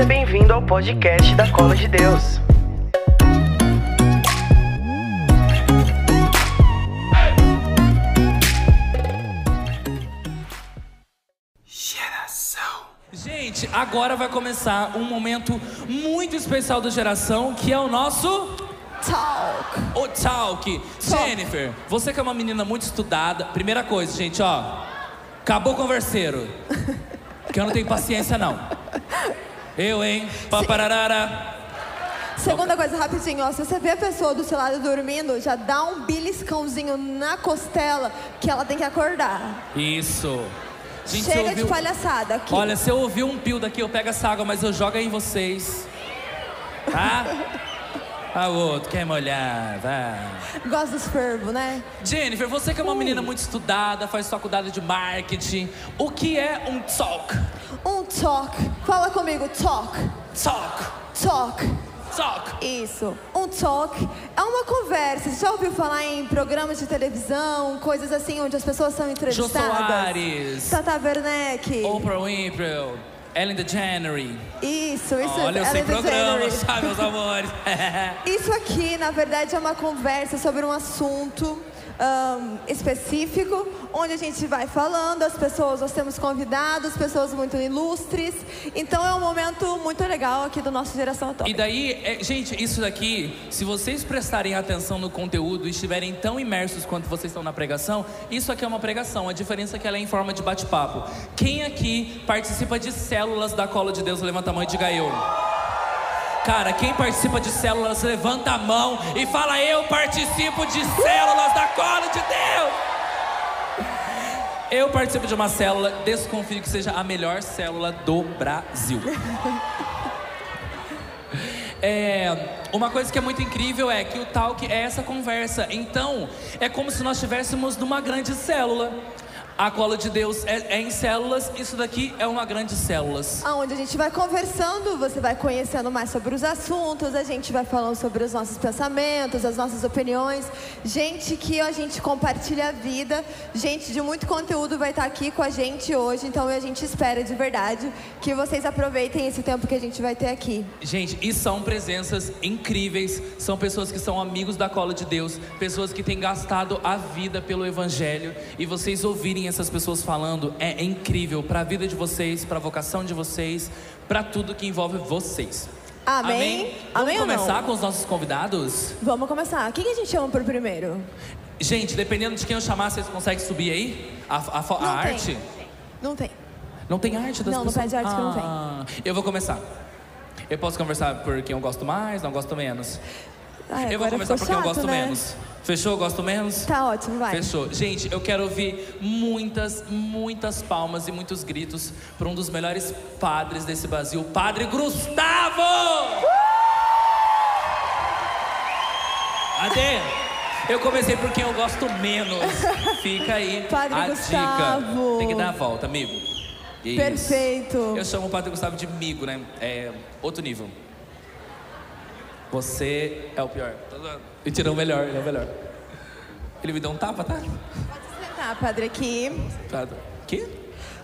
Seja bem-vindo ao podcast da Cola de Deus. Gente, agora vai começar um momento muito especial da geração, que é o nosso Talk. o talk. Jennifer, você que é uma menina muito estudada, primeira coisa, gente, ó, acabou o converseiro. que eu não tenho paciência não. Eu, hein? Papararara. Segunda coisa, rapidinho, ó. Se você vê a pessoa do seu lado dormindo, já dá um beliscãozinho na costela que ela tem que acordar. Isso. Gente, Chega ouviu- de palhaçada aqui. Olha, se eu ouvir um pio daqui, eu pego essa água, mas eu jogo em vocês. Tá? Ah, o outro quer molhar, vai. Gosta dos fervos, né? Jennifer, você que é uma menina muito estudada, faz faculdade de marketing, o que é um talk? Um talk. Fala comigo, talk. Talk, Talk. talk. Isso. Um talk é uma conversa. Você já ouviu falar em programas de televisão, coisas assim, onde as pessoas são Jô entrevistadas? Soares, Tata Werneck. Oprah Winfrey, Ellen DeGeneres. Isso, isso. Olha, eu sei Ellen programas, DeGeneres. sabe, meus amores? Isso aqui, na verdade, é uma conversa sobre um assunto ahn, específico, onde a gente vai falando, as pessoas, nós temos convidados, pessoas muito ilustres. Então é um momento muito legal aqui do nosso Geração E Atômica. daí, é, gente, isso daqui, se vocês prestarem atenção no conteúdo e estiverem tão imersos quanto vocês estão na pregação, isso aqui é uma pregação. A diferença é que ela é em forma de bate-papo. Quem aqui participa de células da Cola de Deus, levanta a mão e diga eu. Cara, quem participa de células, levanta a mão e fala: Eu participo de células da Cola de Deus. Eu participo de uma célula, desconfio que seja a melhor célula do Brasil. É, uma coisa que é muito incrível é que o talk é essa conversa. Então, é como se nós estivéssemos numa grande célula. A cola de Deus é, é em células, isso daqui é uma grande células. Onde a gente vai conversando, você vai conhecendo mais sobre os assuntos, a gente vai falando sobre os nossos pensamentos, as nossas opiniões. Gente que a gente compartilha a vida, gente de muito conteúdo vai estar aqui com a gente hoje, então a gente espera de verdade que vocês aproveitem esse tempo que a gente vai ter aqui. Gente, e são presenças incríveis, são pessoas que são amigos da cola de Deus, pessoas que têm gastado a vida pelo Evangelho, e vocês ouvirem essas pessoas falando é incrível para a vida de vocês, para a vocação de vocês, para tudo que envolve vocês. Amém? Vamos Amém ou não? começar com os nossos convidados? Vamos começar. Quem que a gente chama por primeiro? Gente, dependendo de quem eu chamar, vocês conseguem subir aí? A, a a Não tem. arte? Não tem. Não tem arte das Não, pessoas? pé de arte que não tem. Ah, Eu vou começar. Eu posso conversar por quem eu gosto mais, não gosto menos. Ai, eu vou começar por ficou quem eu chato, gosto né? menos. Fechou? Gosto menos? Tá ótimo, vai. Fechou. Gente, eu quero ouvir muitas, muitas palmas e muitos gritos para um dos melhores padres desse Brasil, Padre Gustavo! Adê! Eu comecei por quem eu gosto menos. Fica aí Padre a Gustavo. dica. Tem que dar a volta, amigo. Isso. Perfeito. Eu chamo o Padre Gustavo de amigo, né? É outro nível. Você é o pior. Me tirou o melhor, ele é o melhor. Ele me deu um tapa, tá? Pode sentar, padre, aqui. Padre. Que?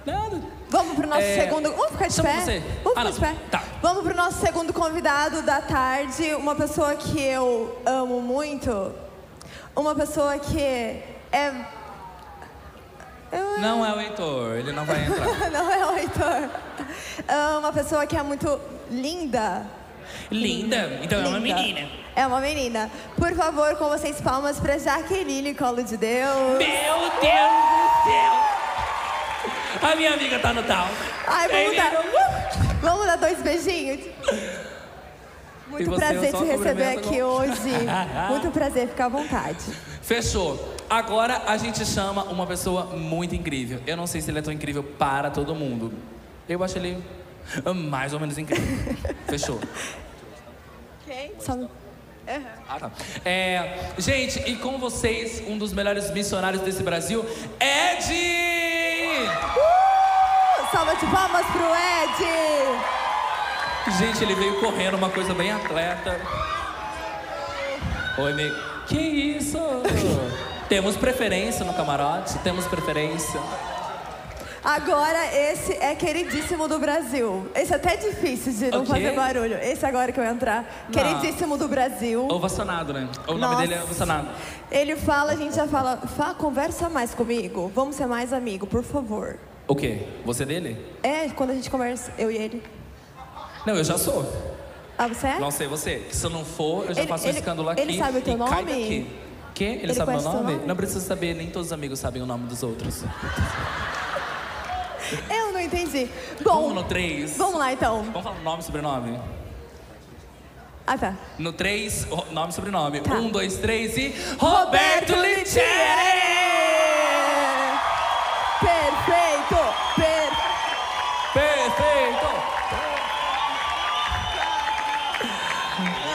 Nada. Vamos pro nosso É, segundo. Vamos ficar de chama pé? você. Vamos Ah, ficar não. de pé? Tá. Vamos pro nosso segundo convidado da tarde. Uma pessoa que eu amo muito. Uma pessoa que é. Eu- Não é o Heitor, ele não vai entrar. Não é o Heitor. É Uma pessoa que é muito linda. Linda, então é uma Linda. menina. É uma menina. Por favor, com vocês, palmas pra Jaqueline Colo de Deus. Meu Deus do céu! A minha amiga tá no tal. Ai, vamos dar. Uh! Vamos dar dois beijinhos? Muito você, prazer te receber aqui com- hoje. Muito prazer, fica à vontade. Fechou. Agora a gente chama uma pessoa muito incrível. Eu não sei se ele é tão incrível para todo mundo. Eu acho ele mais ou menos incrível. Fechou. Quem? Só... Ah, tá. É, gente, e com vocês, um dos melhores missionários desse Brasil, Ed! Uh! Salva de palmas pro Ed! Gente, ele veio correndo, uma coisa bem atleta. Oi, amigo. Que isso? temos preferência no camarote? Temos preferência. Agora, esse é queridíssimo do Brasil. Esse é até difícil de não fazer barulho. Esse agora que eu entrar. Queridíssimo do Brasil. Ovacionado, né? O nome Nossa. dele é Ovacionado. Ele fala, a gente já fala, "Fá, conversa mais comigo. Vamos ser mais amigo, por favor. O quê? Você é dele? É, quando a gente conversa, eu e ele. Não, eu já sou. Ah, você é? Não sei você. Se eu não for, eu já Ele- faço um ele- escândalo aqui. ele sabe o teu e cai nome? daqui. Quê? Ele, Ele sabe meu conhece teu nome? nome? Não precisa saber, nem todos os amigos sabem o nome dos outros. Eu não entendi. Vamos Bom, no 3. vamos lá então. Vamos falar nome e sobrenome? Ah, tá. No 3, nome e sobrenome. Tá. 1, 2, 3 e. Roberto Litieri! Perfeito! Per... Perfeito!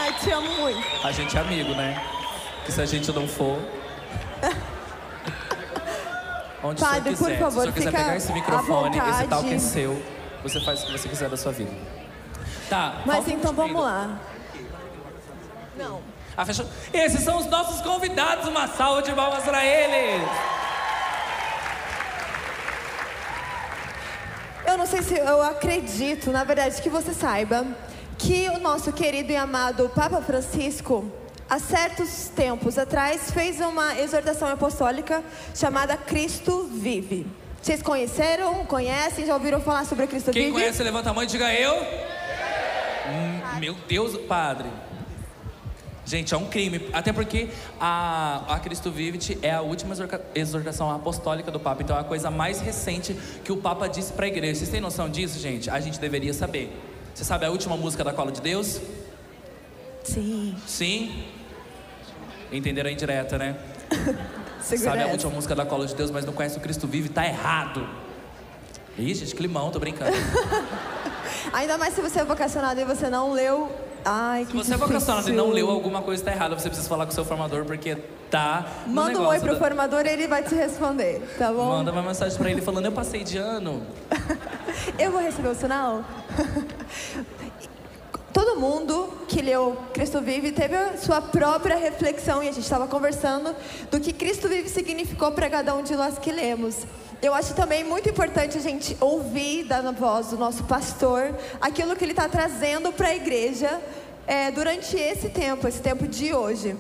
Ai, te amo muito. A gente é amigo, né? Que se a gente não for. Onde Padre, quiser. por favor, se senhor quiser pegar esse microfone, esse tal que é seu, você faz o que você quiser da sua vida. Tá. Mas então vamos lá. Não. Ah, fechou? Esses são os nossos convidados. Uma salva de palmas pra eles. Eu não sei se eu acredito, na verdade, que você saiba que o nosso querido e amado Papa Francisco, há certos tempos atrás, fez uma exortação apostólica chamada Cristo Vive. Vocês conheceram, conhecem, já ouviram falar sobre Cristo Quem Vive? conhece, levanta a mão e diga eu. Hum, meu Deus, padre. Gente, é um crime. Até porque a, a Cristo Vivit é a última exortação apostólica do Papa. Então é a coisa mais recente que o Papa disse para a igreja. Vocês têm noção disso, gente? A gente deveria saber. Você sabe a última música da Cola de Deus? Sim, Sim? Entenderam a indireta, né? Sabe a última música da Cola de Deus, mas não conhece o Cristo Vive, tá errado. Ih, gente, climão, tô brincando. Ainda mais se você é vocacionado e você não leu. Ai, que Se você é difícil. vocacionado e não leu alguma coisa tá errada, você precisa falar com o seu formador, porque tá. Manda um oi pro da- formador e ele vai te responder, tá bom? Manda uma mensagem pra ele falando, eu passei de ano. Eu vou receber o sinal? Todo mundo que leu Cristo Vive teve a sua própria reflexão e a gente estava conversando do que Cristo Vive significou para cada um de nós que lemos. Eu acho também muito importante a gente ouvir da voz do nosso pastor aquilo que ele está trazendo para a igreja é, durante esse tempo, esse tempo de hoje.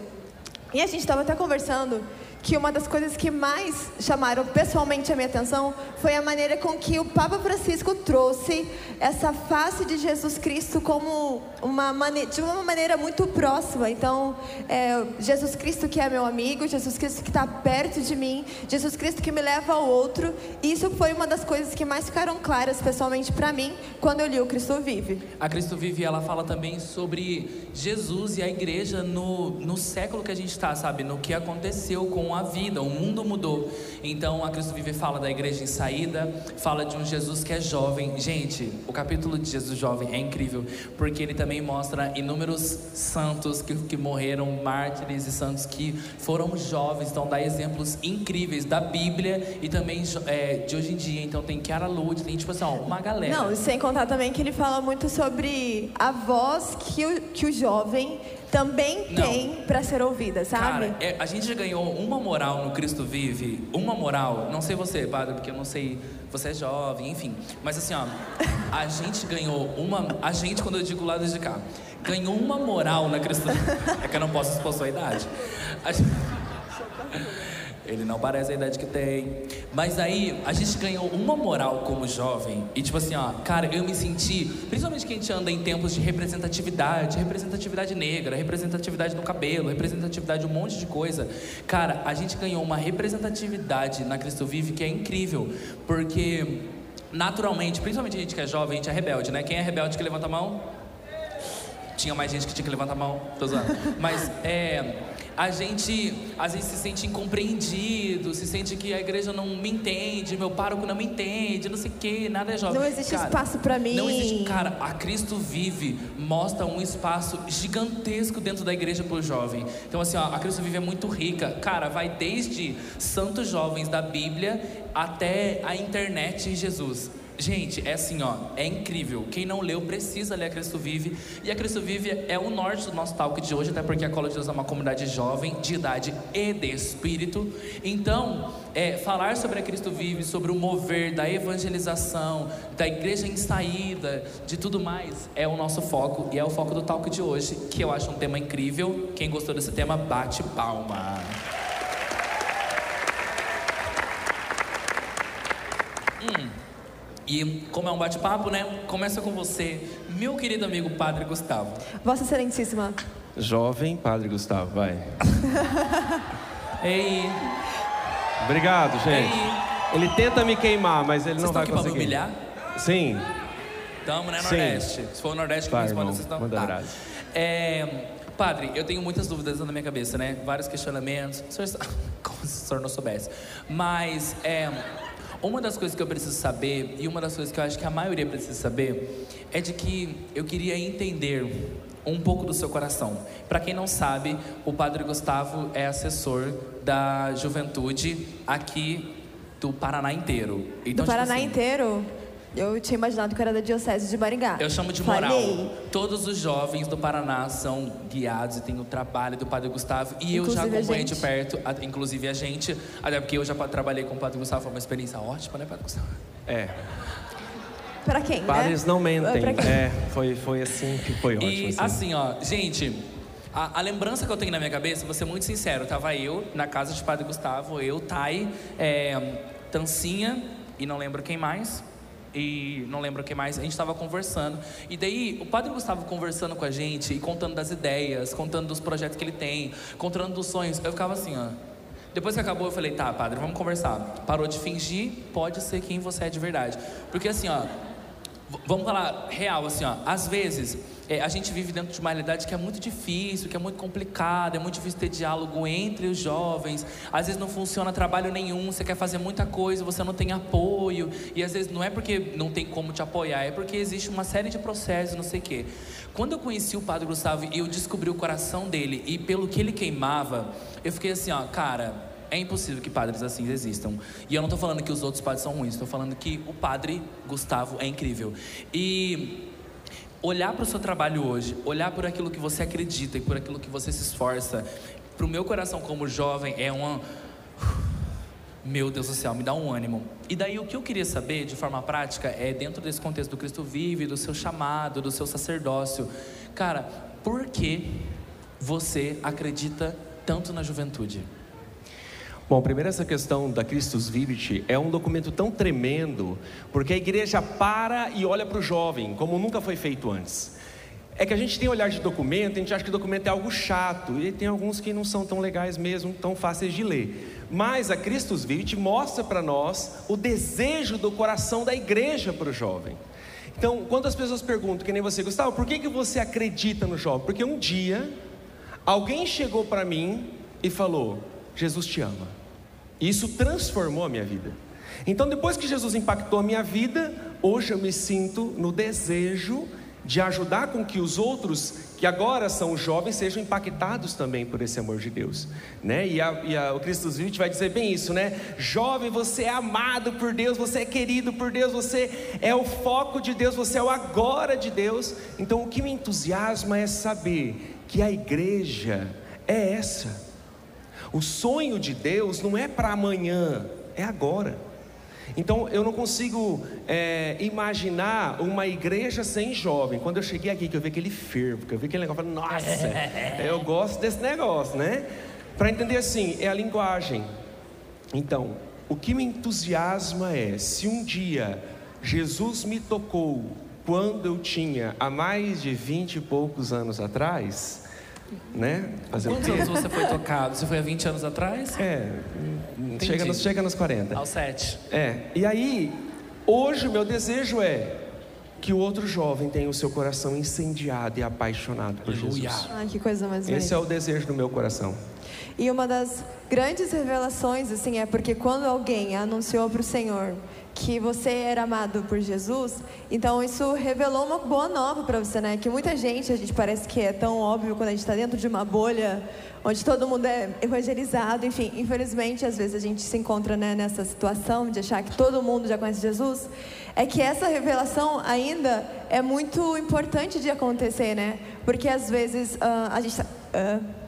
E a gente estava até conversando que uma das coisas que mais chamaram pessoalmente a minha atenção foi a maneira com que o Papa Francisco trouxe essa face de Jesus Cristo como uma mane de uma maneira muito próxima. Então, é, Jesus Cristo que é meu amigo, Jesus Cristo que está perto de mim, Jesus Cristo que me leva ao outro. Isso foi uma das coisas que mais ficaram claras pessoalmente para mim quando eu li o Cristo Vive. A Cristo Vive, ela fala também sobre Jesus e a igreja no, no século que a gente está, sabe? No que aconteceu com a vida, o mundo mudou. Então, a Cristo Vive fala da igreja em saída, fala de um Jesus que é jovem. Gente, o capítulo de Jesus jovem é incrível, porque ele também mostra inúmeros santos que, que morreram, mártires e santos que foram jovens. Então, dá exemplos incríveis da Bíblia e também é, de hoje em dia. Então, tem Chiara Lute, tem tipo assim, ó, uma galera. Não, sem contar também que ele fala muito sobre a voz que o, que o jovem também Não. tem para ser ouvida, sabe? Cara, é, a gente ganhou uma moral no Cristo Vive, uma moral, não sei você, padre, porque eu não sei, você é jovem, enfim. Mas assim, ó, a gente ganhou uma. A gente, quando eu digo lado de cá, ganhou uma moral na Cristo É que eu não posso expor sua idade. A gente- Ele não parece a idade que tem. Mas aí, a gente ganhou uma moral como jovem. E tipo assim, ó, cara, eu me senti. Principalmente que a gente anda em tempos de representatividade, representatividade negra, representatividade no cabelo, representatividade de um monte de coisa. Cara, a gente ganhou uma representatividade na Cristo Vive que é incrível. Porque, naturalmente, principalmente a gente que é jovem, a gente é rebelde, né? Quem é rebelde que levanta a mão? Tinha mais gente que tinha que levantar a mão, tô zoando. Mas é, a gente às vezes se sente incompreendido, se sente que a igreja não me entende, meu pároco não me entende, não sei o que, nada é jovem. Não existe espaço pra mim. Não existe. Cara, a Cristo Vive mostra um espaço gigantesco dentro da igreja pro jovem. Então, assim, ó, a Cristo Vive é muito rica. Cara, vai desde santos jovens da Bíblia até a internet e Jesus. Gente, é assim, ó, é incrível. Quem não leu precisa ler a Cristo Vive. E a Cristo Vive é o norte do nosso talk de hoje, até porque a Cola de Deus é uma comunidade jovem, de idade e de espírito. Então, é, falar sobre a Cristo Vive, sobre o mover da evangelização, da igreja em saída, de tudo mais, é o nosso foco e é o foco do talk de hoje, que eu acho um tema incrível. Quem gostou desse tema, bate palma. Hum. E como é um bate-papo, né? Começa com você, meu querido amigo Padre Gustavo. Vossa Excelentíssima. Jovem Padre Gustavo, vai. Ei, Obrigado, gente. ei. Ele tenta me queimar, mas ele Vocês não vai aqui pra me conseguir. humilhar? Sim. Tamo, né, Sim. Nordeste? Se for o Nordeste que Vai, responde, irmão, vocês estão. manda Tá. abraço. É, padre, eu tenho muitas dúvidas na minha cabeça, né? Vários questionamentos. O senhor Como se o senhor não soubesse. Mas, é, uma das coisas que eu preciso saber, e uma das coisas que eu acho que a maioria precisa saber, é de que eu queria entender um pouco do seu coração. Para quem não sabe, o Padre Gustavo é assessor da juventude aqui do Paraná inteiro. Então, Do Paraná tipo assim, inteiro, eu tinha imaginado que era da Diocese de Maringá. Eu chamo de moral. Falhei. Todos os jovens do Paraná são guiados e tem o trabalho do Padre Gustavo. E eu já Inclusive a acompanho de gente. perto, a- inclusive a gente, até porque eu já trabalhei com o Padre Gustavo, foi uma experiência ótima, né, Padre Gustavo? É. Pra quem, Padres né? não mentem. É, foi, foi assim que foi ótimo. E assim, ó, gente, a, a lembrança que eu tenho na minha cabeça, vou ser muito sincero, tava eu na casa de Padre Gustavo, eu, Thay, é, Tancinha e não lembro quem mais. E não lembro quem mais, a gente estava conversando. E daí, o Padre Gustavo conversando com a gente e contando das ideias, contando dos projetos que ele tem, contando dos sonhos. Eu ficava assim, ó. Depois que acabou, eu falei, tá, padre, vamos conversar. Parou de fingir, pode ser quem você é de verdade. Porque assim, ó, Vamos falar real, assim, ó. Às vezes, é, a gente vive dentro de uma realidade que é muito difícil, que é muito complicada, é muito difícil ter diálogo entre os jovens. Às vezes não funciona trabalho nenhum, você quer fazer muita coisa, você não tem apoio. E às vezes não é porque não tem como te apoiar, é porque existe uma série de processos, não sei o quê. Quando eu conheci o Padre Gustavo e eu descobri o coração dele e pelo que ele queimava, eu fiquei assim, ó, cara. É impossível que padres assim existam. E eu não estou falando que os outros padres são ruins, estou falando que o padre Gustavo é incrível. E olhar para o seu trabalho hoje, olhar por aquilo que você acredita e por aquilo que você se esforça, para o meu coração como jovem é uma. Meu Deus do céu, me dá um ânimo. E daí o que eu queria saber de forma prática é dentro desse contexto do Cristo vive, do seu chamado, do seu sacerdócio. Cara, por que você acredita tanto na juventude? Bom, primeiro essa questão da Christus Vivit é um documento tão tremendo, porque a igreja para e olha para o jovem, como nunca foi feito antes. É que a gente tem olhar de documento, a gente acha que documento é algo chato, e tem alguns que não são tão legais mesmo, tão fáceis de ler. Mas a Christus Vivit mostra para nós o desejo do coração da igreja para o jovem. Então, quando as pessoas perguntam, que nem você, Gustavo, por que, que você acredita no jovem? Porque um dia, alguém chegou para mim e falou: Jesus te ama. E isso transformou a minha vida. Então, depois que Jesus impactou a minha vida, hoje eu me sinto no desejo de ajudar com que os outros, que agora são jovens, sejam impactados também por esse amor de Deus. Né? E, a, e a, o Cristo Vivit vai dizer bem isso, né? Jovem, você é amado por Deus, você é querido por Deus, você é o foco de Deus, você é o agora de Deus. Então, o que me entusiasma é saber que a igreja é essa. O sonho de Deus não é para amanhã, é agora. Então eu não consigo é, imaginar uma igreja sem jovem. Quando eu cheguei aqui, que eu vi aquele fervo, que eu vi aquele negócio, eu falei, nossa, eu gosto desse negócio, né? Para entender assim, é a linguagem. Então, o que me entusiasma é se um dia Jesus me tocou quando eu tinha há mais de vinte e poucos anos atrás, né? Fazer Quantos anos você foi tocado? Você foi há 20 anos atrás? É, chega nos, chega nos 40. Aos 7. É, e aí, hoje o meu desejo é que o outro jovem tenha o seu coração incendiado e apaixonado por Aleluia. Jesus. Ai, que coisa mais Esse é o desejo do meu coração. E uma das grandes revelações, assim, é porque quando alguém anunciou para o Senhor que você era amado por Jesus, então isso revelou uma boa nova para você, né? Que muita gente, a gente parece que é tão óbvio quando a gente está dentro de uma bolha onde todo mundo é evangelizado, enfim, infelizmente às vezes a gente se encontra né, nessa situação de achar que todo mundo já conhece Jesus, é que essa revelação ainda é muito importante de acontecer, né? Porque às vezes uh, a gente uh,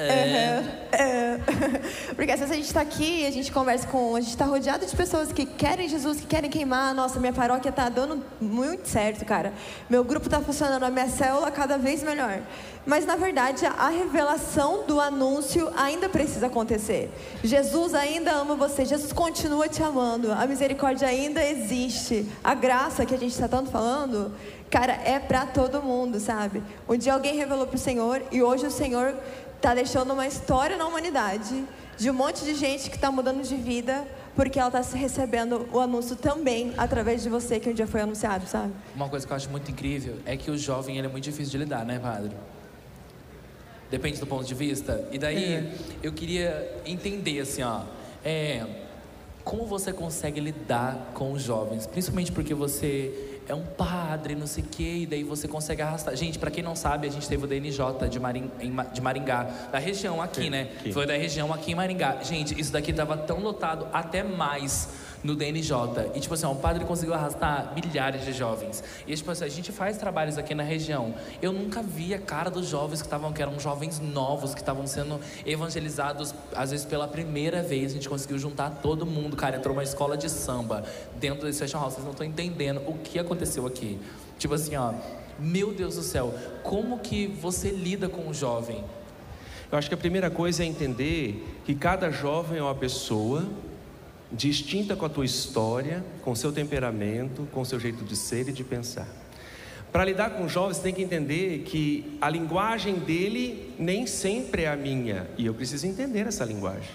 é. Porque às vezes a gente está aqui, a gente conversa com. A gente está rodeado de pessoas que querem Jesus, que querem queimar. Nossa, minha paróquia está dando muito certo, cara. Meu grupo está funcionando, a minha célula cada vez melhor. Mas na verdade, a revelação do anúncio ainda precisa acontecer. Jesus ainda ama você, Jesus continua te amando, a misericórdia ainda existe. A graça que a gente está tanto falando, cara, é para todo mundo, sabe? Um dia alguém revelou para o Senhor e hoje o Senhor está deixando uma história na humanidade de um monte de gente que está mudando de vida porque ela está recebendo o anúncio também através de você que um dia foi anunciado, sabe? Uma coisa que eu acho muito incrível é que o jovem ele é muito difícil de lidar, né, padre? Depende do ponto de vista. E daí é. eu queria entender assim, ó, é, como você consegue lidar com os jovens, principalmente porque você é um padre, não sei o quê, e daí você consegue arrastar. Gente, para quem não sabe, a gente teve o DNJ de, Maring, de Maringá, da região aqui, né? Aqui. Foi da região aqui em Maringá. Gente, isso daqui tava tão lotado, até mais no DNJ. E tipo assim, ó, o padre conseguiu arrastar milhares de jovens. E tipo assim, a gente faz trabalhos aqui na região. Eu nunca vi a cara dos jovens que estavam, que eram jovens novos, que estavam sendo evangelizados, às vezes pela primeira vez. A gente conseguiu juntar todo mundo, cara. Entrou uma escola de samba dentro desse fashion house. Vocês não estão entendendo o que aconteceu aqui. Tipo assim, ó, meu Deus do céu, como que você lida com o jovem? Eu acho que a primeira coisa é entender que cada jovem é uma pessoa distinta com a tua história, com o seu temperamento, com o seu jeito de ser e de pensar. Para lidar com jovens, tem que entender que a linguagem dele nem sempre é a minha, e eu preciso entender essa linguagem.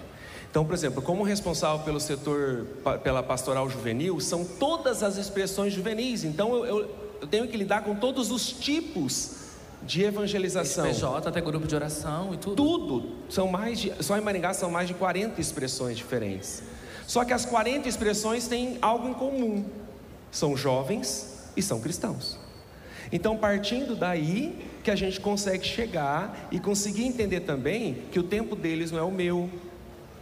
Então, por exemplo, como responsável pelo setor, pela pastoral juvenil, são todas as expressões juvenis, então eu, eu, eu tenho que lidar com todos os tipos de evangelização. PJ, até grupo de oração e tudo. Tudo. São mais de, só em Maringá são mais de 40 expressões diferentes. Só que as 40 expressões têm algo em comum: são jovens e são cristãos. Então, partindo daí, que a gente consegue chegar e conseguir entender também que o tempo deles não é o meu,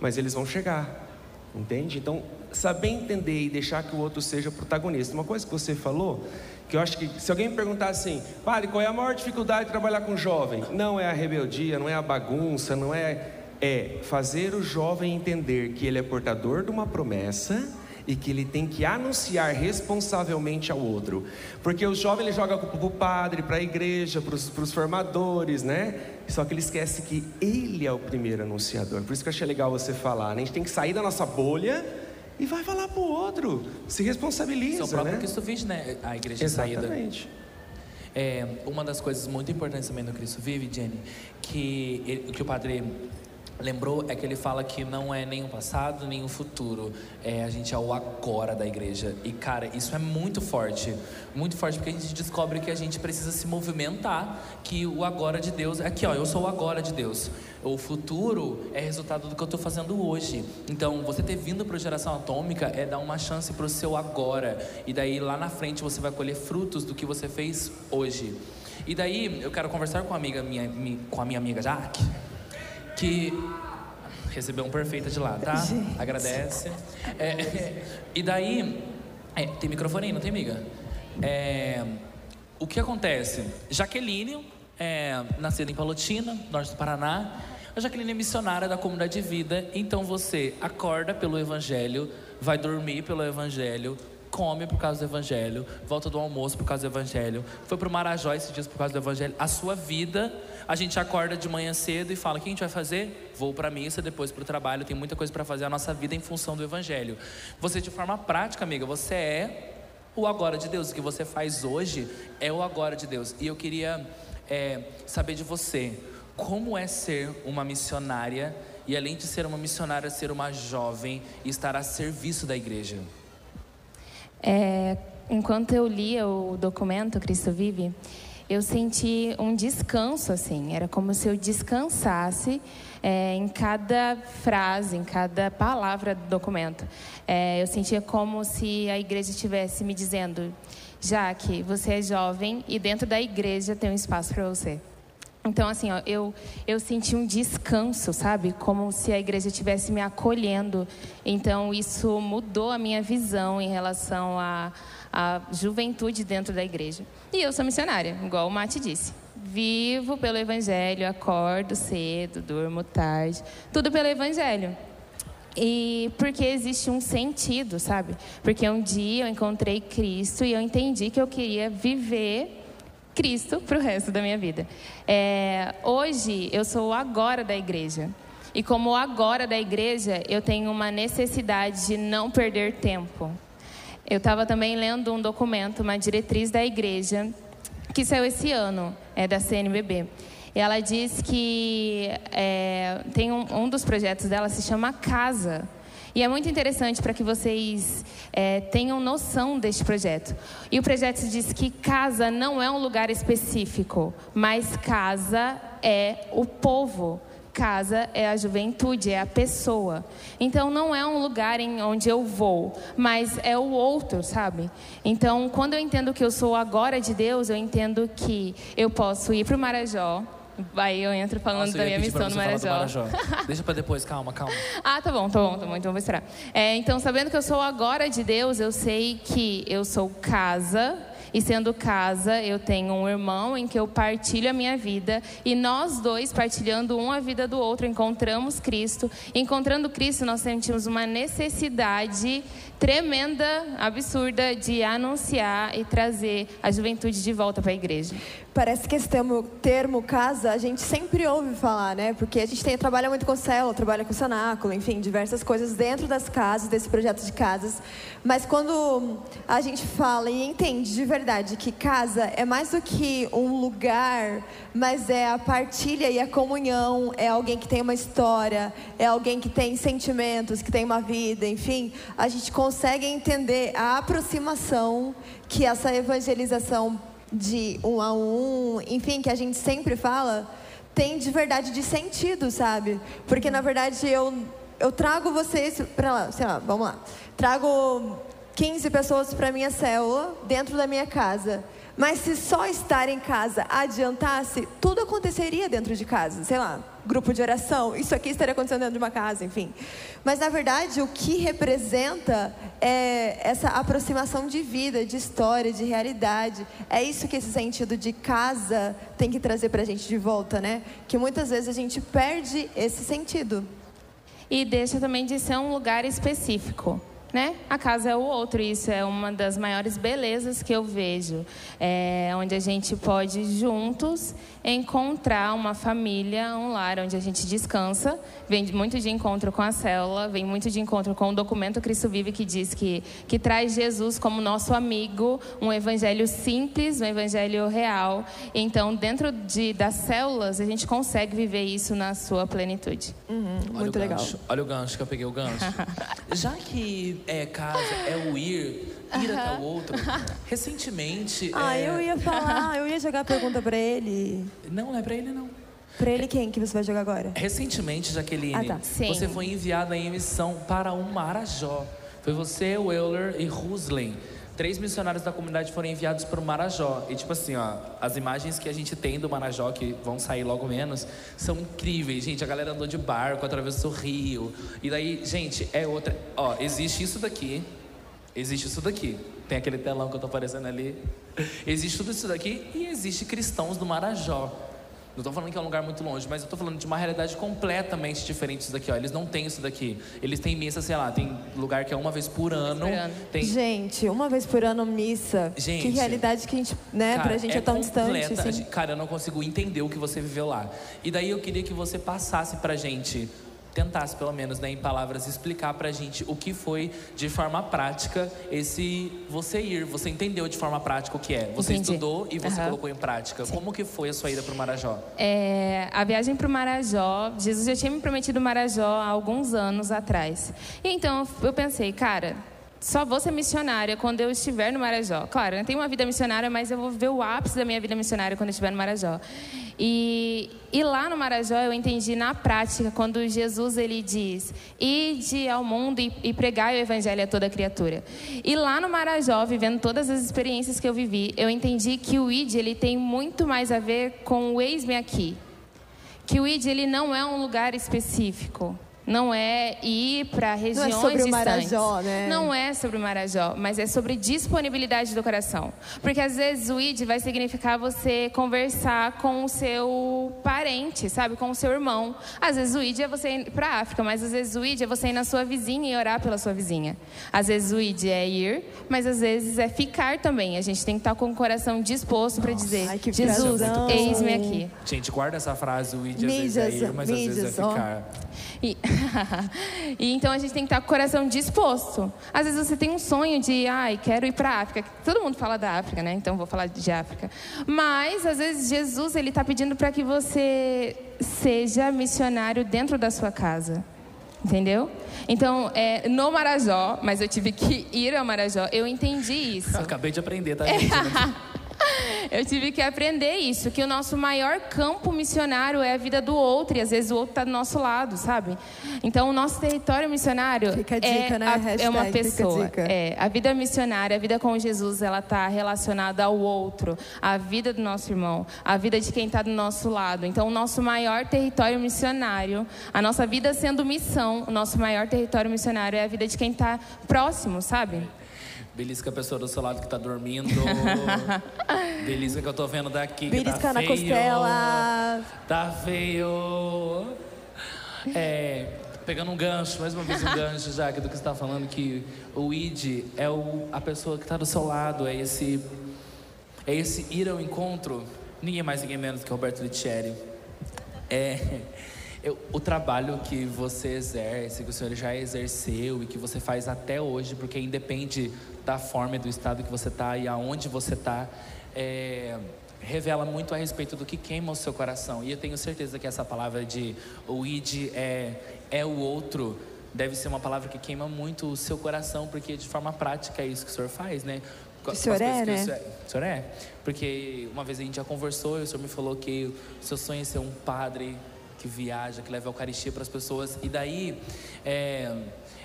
mas eles vão chegar, entende? Então, saber entender e deixar que o outro seja protagonista. Uma coisa que você falou, que eu acho que se alguém me perguntar assim, padre, qual é a maior dificuldade de trabalhar com jovem? Não é a rebeldia, não é a bagunça, não é é fazer o jovem entender que ele é portador de uma promessa e que ele tem que anunciar responsavelmente ao outro. Porque o jovem ele joga para o padre, para a igreja, para os formadores, né? Só que ele esquece que ele é o primeiro anunciador. Por isso que eu achei legal você falar. Né? A gente tem que sair da nossa bolha e vai falar para o outro. Se responsabiliza. Isso é o próprio né? Cristo Vive, né? A igreja Exatamente. saída. É, uma das coisas muito importantes também no Cristo Vive, Jenny, que, ele, que o padre lembrou é que ele fala que não é nem o passado nem o futuro, é a gente é o agora da igreja. E cara, isso é muito forte, muito forte porque a gente descobre que a gente precisa se movimentar, que o agora de Deus é aqui, ó, eu sou o agora de Deus. O futuro é resultado do que eu estou fazendo hoje. Então, você ter vindo para geração atômica é dar uma chance para o seu agora. E daí lá na frente você vai colher frutos do que você fez hoje. E daí eu quero conversar com a amiga minha, com a minha amiga Jaque que recebeu um perfeita de lá, tá? Gente. Agradece. É, e daí, é, tem microfone aí, não tem, amiga? É, o que acontece? Jaqueline, é, nascida em Palotina, norte do Paraná. A Jaqueline é missionária da comunidade de vida, então você acorda pelo Evangelho, vai dormir pelo Evangelho, come por causa do Evangelho, volta do almoço por causa do Evangelho, foi para o Marajó esses dias por causa do Evangelho. A sua vida, a gente acorda de manhã cedo e fala: o que a gente vai fazer? Vou para missa, depois para o trabalho, tem muita coisa para fazer. A nossa vida em função do Evangelho. Você, de forma prática, amiga, você é o agora de Deus. O que você faz hoje é o agora de Deus. E eu queria é, saber de você: como é ser uma missionária? E além de ser uma missionária, ser uma jovem e estar a serviço da igreja. É, enquanto eu lia o documento Cristo Vive, eu senti um descanso, assim. Era como se eu descansasse é, em cada frase, em cada palavra do documento. É, eu sentia como se a igreja estivesse me dizendo: Jaque, você é jovem e dentro da igreja tem um espaço para você. Então, assim, ó, eu, eu senti um descanso, sabe? Como se a igreja estivesse me acolhendo. Então, isso mudou a minha visão em relação à, à juventude dentro da igreja. E eu sou missionária, igual o Mate disse. Vivo pelo Evangelho, acordo cedo, durmo tarde, tudo pelo Evangelho. E porque existe um sentido, sabe? Porque um dia eu encontrei Cristo e eu entendi que eu queria viver Cristo para o resto da minha vida. É, hoje eu sou agora da igreja. E como agora da igreja, eu tenho uma necessidade de não perder tempo. Eu estava também lendo um documento, uma diretriz da igreja, que saiu esse ano, é da CNBB. E ela diz que é, tem um, um dos projetos dela se chama Casa. E é muito interessante para que vocês é, tenham noção deste projeto. E o projeto diz que casa não é um lugar específico, mas casa é o povo. Casa é a juventude, é a pessoa. Então não é um lugar em onde eu vou, mas é o outro, sabe? Então quando eu entendo que eu sou agora de Deus, eu entendo que eu posso ir para o Marajó, Aí eu entro falando Nossa, da minha missão no Marajó. Marajó. Deixa pra depois, calma, calma. Ah, tá bom, tá bom, tá bom, então vou esperar. É, então, sabendo que eu sou agora de Deus, eu sei que eu sou casa. E sendo casa, eu tenho um irmão em que eu partilho a minha vida. E nós dois, partilhando um a vida do outro, encontramos Cristo. Encontrando Cristo, nós sentimos uma necessidade tremenda, absurda, de anunciar e trazer a juventude de volta para a igreja. Parece que esse termo, termo casa a gente sempre ouve falar, né? Porque a gente tem, trabalha muito com célula, trabalha com cenáculo, enfim, diversas coisas dentro das casas, desse projeto de casas. Mas quando a gente fala e entende de verdade que casa é mais do que um lugar, mas é a partilha e a comunhão, é alguém que tem uma história, é alguém que tem sentimentos, que tem uma vida, enfim, a gente consegue entender a aproximação que essa evangelização de um a um, enfim, que a gente sempre fala, tem de verdade de sentido, sabe? Porque na verdade eu, eu trago vocês para lá, sei lá, vamos lá. Trago 15 pessoas para minha célula dentro da minha casa. Mas se só estar em casa adiantasse, tudo aconteceria dentro de casa. Sei lá, grupo de oração, isso aqui estaria acontecendo dentro de uma casa, enfim. Mas na verdade, o que representa é essa aproximação de vida, de história, de realidade. É isso que esse sentido de casa tem que trazer para a gente de volta, né? Que muitas vezes a gente perde esse sentido. E deixa também de ser um lugar específico. Né? A casa é o outro, isso é uma das maiores belezas que eu vejo, é, onde a gente pode juntos encontrar uma família, um lar onde a gente descansa, vem muito de encontro com a célula, vem muito de encontro com o documento Cristo Vive que diz que, que traz Jesus como nosso amigo, um evangelho simples, um evangelho real. Então, dentro de, das células, a gente consegue viver isso na sua plenitude. Uhum, muito legal. gancho, Olha o gancho que eu peguei o gancho. Já que é casa, é o ir, ir até o outro. Recentemente. Ah, é... eu ia falar, eu ia jogar a pergunta para ele. Não, não é pra ele, não. Para ele quem que você vai jogar agora? Recentemente, Jaqueline, Ah, tá. Você foi enviada em missão para um Marajó. Foi você, o Euler e Ruslen. Três missionários da comunidade foram enviados para o Marajó. E tipo assim, ó, as imagens que a gente tem do Marajó, que vão sair logo menos, são incríveis, gente. A galera andou de barco, atravessou o rio. E daí, gente, é outra. Ó, existe isso daqui. Existe isso daqui. Tem aquele telão que eu tô aparecendo ali. Existe tudo isso daqui e existe cristãos do Marajó. Não estou falando que é um lugar muito longe, mas eu estou falando de uma realidade completamente diferente disso daqui. Ó. Eles não têm isso daqui. Eles têm missa, sei lá, tem lugar que é uma vez por ano. por ano. Tem, Gente, uma vez por ano missa. Gente, que realidade que a gente, né, Cara, pra gente é, tão distante. completa- assim. Cara, eu não consigo entender o que você viveu lá. E daí eu queria que você passasse pra gente, tentasse pelo menos, né, em palavras, explicar pra gente o que foi de forma prática esse você ir. Você entendeu de forma prática o que é. Você Entendi. estudou e você Aham. colocou em prática. Como que foi a sua ida pro Marajó? É, a viagem para o Marajó, Jesus já tinha me prometido Marajó há alguns anos atrás. E então eu pensei, cara, só vou ser missionária quando eu estiver no Marajó. Claro, eu tenho uma vida missionária, mas eu vou ver o ápice da minha vida missionária quando eu estiver no Marajó. E, e lá no Marajó eu entendi na prática quando Jesus ele diz: "Ide ao mundo e, e pregai o evangelho a toda criatura". E lá no Marajó, vivendo todas as experiências que eu vivi, eu entendi que o id ele tem muito mais a ver com o eis-me aqui. Que o id ele não é um lugar específico não é ir para regiões não é sobre distantes. O Marajó, né? Não é sobre o Marajó, mas é sobre disponibilidade do coração. Porque às vezes o ID vai significar você conversar com o seu parente, sabe? Com o seu irmão. Às vezes o ID é você ir para a África, mas às vezes o ID é você ir na sua vizinha e orar pela sua vizinha. Às vezes o ID é ir, mas às vezes é ficar também. A gente tem que estar com o coração disposto para dizer: Ai, que Jesus, eis-me aqui. Gente, guarda essa frase, o id às vezes é ir, mas às vezes é ficar. E, e então a gente tem que estar com o coração disposto. Às vezes você tem um sonho de, ai, quero ir para a África. Todo mundo fala da África, né? Então vou falar de África. Mas às vezes Jesus ele está pedindo para que você seja missionário dentro da sua casa. Entendeu? Então, é, no Marajó, mas eu tive que ir ao Marajó, eu entendi isso. Acabei de aprender, tá, gente? Eu tive que aprender isso, que o nosso maior campo missionário é a vida do outro, e às vezes o outro está do nosso lado, sabe? Então, o nosso território missionário a dica, é, né? a- Hashtag é uma a pessoa. dica. É, a vida missionária, a vida com Jesus, ela está relacionada ao outro, à vida do nosso irmão, à vida de quem está do nosso lado. Então, o nosso maior território missionário, a nossa vida sendo missão, o nosso maior território missionário é a vida de quem está próximo, sabe? Belisca a pessoa do seu lado que tá dormindo. Belisca que eu tô vendo daqui. Belisca tá na feio. costela. Tá feio. É, pegando um gancho, mais uma vez um gancho, já que do que você tá falando, que o id é o, a pessoa que tá do seu lado, é esse, é esse ir ao encontro. Ninguém mais, ninguém menos que Roberto Litieri. É, eu- o trabalho que você exerce, que o senhor já exerceu e que você faz até hoje, porque independe da forma e do estado que você está e aonde você está, revela muito a respeito do que queima o seu coração. E eu tenho certeza que essa palavra de o id é, é o outro deve ser uma palavra que queima muito o seu coração, porque de forma prática é isso que o senhor faz, né? Com- O senhor é, que o né? senhor- o senhor é? Porque uma vez a gente já conversou e o senhor me falou que o seu sonho é ser um padre que viaja, que leva a Eucaristia para as pessoas. E daí é,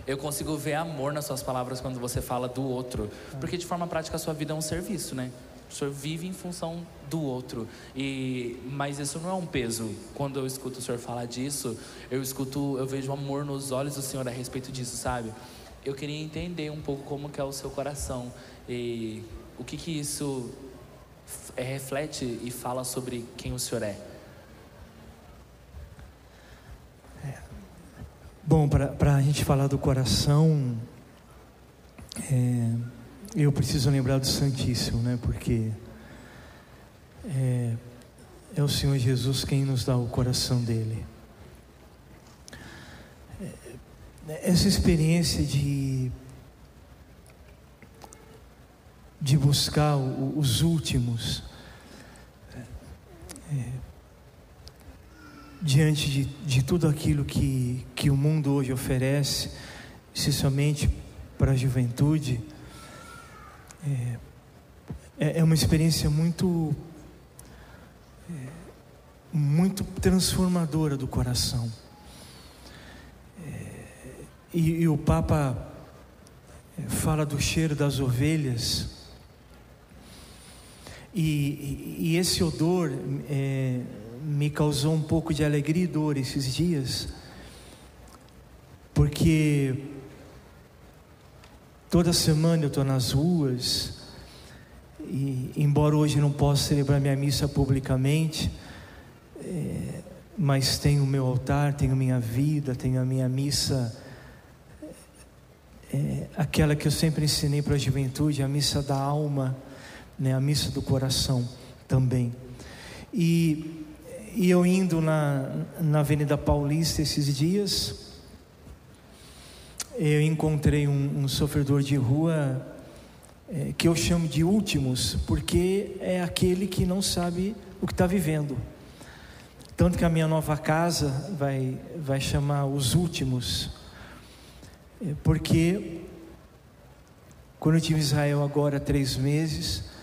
eu consigo ver amor nas suas palavras quando você fala do outro. Porque de forma prática a sua vida é um serviço, né? O senhor vive em função do outro. E, mas isso não é um peso. Quando eu escuto o senhor falar disso, eu escuto, eu vejo amor nos olhos do senhor a respeito disso, sabe? Eu queria entender um pouco como que é o seu coração e o que que isso é, reflete e fala sobre quem o senhor é. Bom, para a gente falar do coração, é, eu preciso lembrar do Santíssimo, né? Porque é, é o Senhor Jesus quem nos dá o coração dele. É, essa experiência de de buscar o- os últimos é, diante de, de tudo aquilo que, que o mundo hoje oferece, especialmente para a juventude, é, é- é uma experiência muito, é, muito transformadora do coração. É, e, e o Papa é, fala do cheiro das ovelhas, e, e- e esse odor é, me causou um pouco de alegria e dor esses dias, porque toda semana eu estou nas ruas, e embora hoje não possa celebrar minha missa publicamente, é, mas tenho o meu altar, tenho minha vida, tenho a minha missa, é, aquela que eu sempre ensinei para a juventude, a missa da alma, né, a missa do coração também. E, e eu indo na, na Avenida Paulista esses dias, eu encontrei um, um sofredor de rua é, que eu chamo de últimos, porque é aquele que não sabe o que está vivendo. Tanto que a minha nova casa vai, vai chamar os últimos, é, porque quando eu estive em Israel agora há três meses,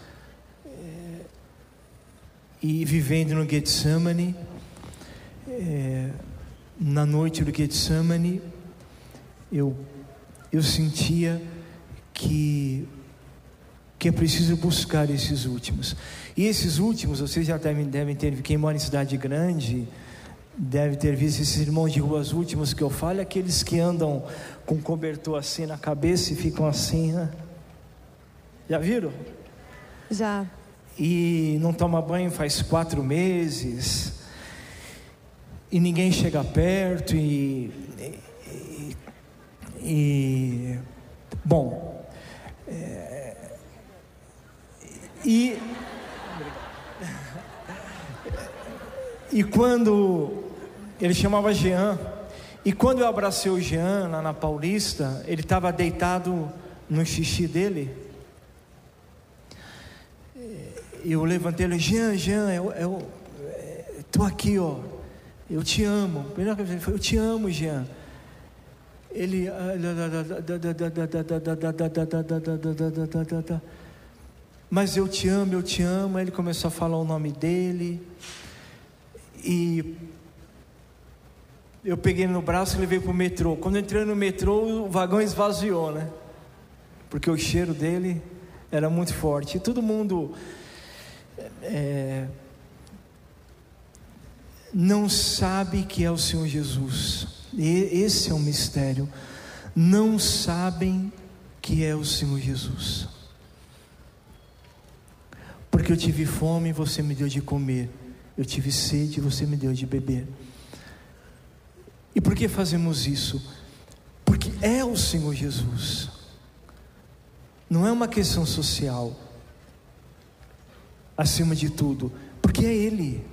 e vivendo no Getsemane, é, na noite do Getsemane, eu, eu sentia que, que é preciso buscar esses últimos. E esses últimos, vocês já devem, devem ter, quem mora em cidade grande, deve ter visto esses irmãos de ruas últimos que eu falo, aqueles que andam com cobertor assim na cabeça e ficam assim, né? Já viram? Já. E não toma banho faz quatro meses, e ninguém chega perto, e. e, e bom. É, e. E quando ele chamava Jean, e quando eu abracei o Jean lá na Paulista, ele estava deitado no xixi dele. Eu levantei ele, Jean, Jean, eu, tô aqui, ó. Eu te amo. Primeira coisa ele falou, eu te amo, Jean. Ele mas eu te amo, eu te amo. Aí ele começou a falar o nome dele. E eu peguei no braço e levei para o metrô. Quando eu entrei no metrô, o vagão esvaziou, né? Porque o cheiro dele era muito forte. E todo mundo é, não sabe que é o Senhor Jesus. E esse é um mistério. Não sabem que é o Senhor Jesus. Porque eu tive fome e você me deu de comer. Eu tive sede e você me deu de beber. E por que fazemos isso? Porque é o Senhor Jesus. Não é uma questão social. Acima de tudo, porque é Ele.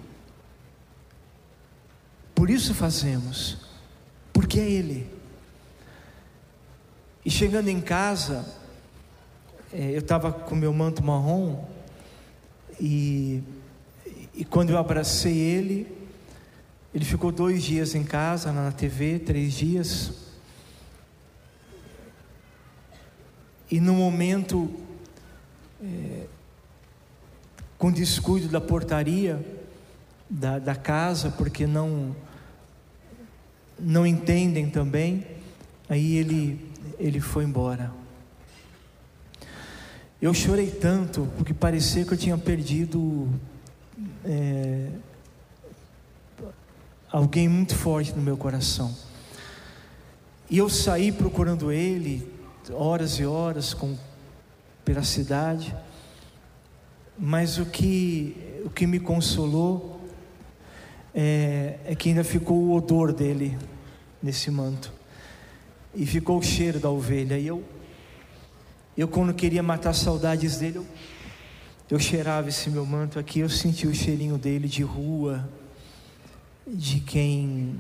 Por isso fazemos, porque é Ele. E chegando em casa, é, eu estava com meu manto marrom, e, e quando eu abracei ele, ele ficou dois dias em casa, na TV, três dias. E no momento, é, com descuido da portaria da, da casa, porque não não entendem também, aí ele ele foi embora. Eu chorei tanto porque parecia que eu tinha perdido é, alguém muito forte no meu coração. E eu saí procurando ele horas e horas com, pela cidade, mas o que, o que me consolou é, é que ainda ficou o odor dele nesse manto, e ficou o cheiro da ovelha, e eu eu, quando queria matar saudades dele, eu, eu cheirava esse meu manto aqui, eu sentia o cheirinho dele de rua, de quem.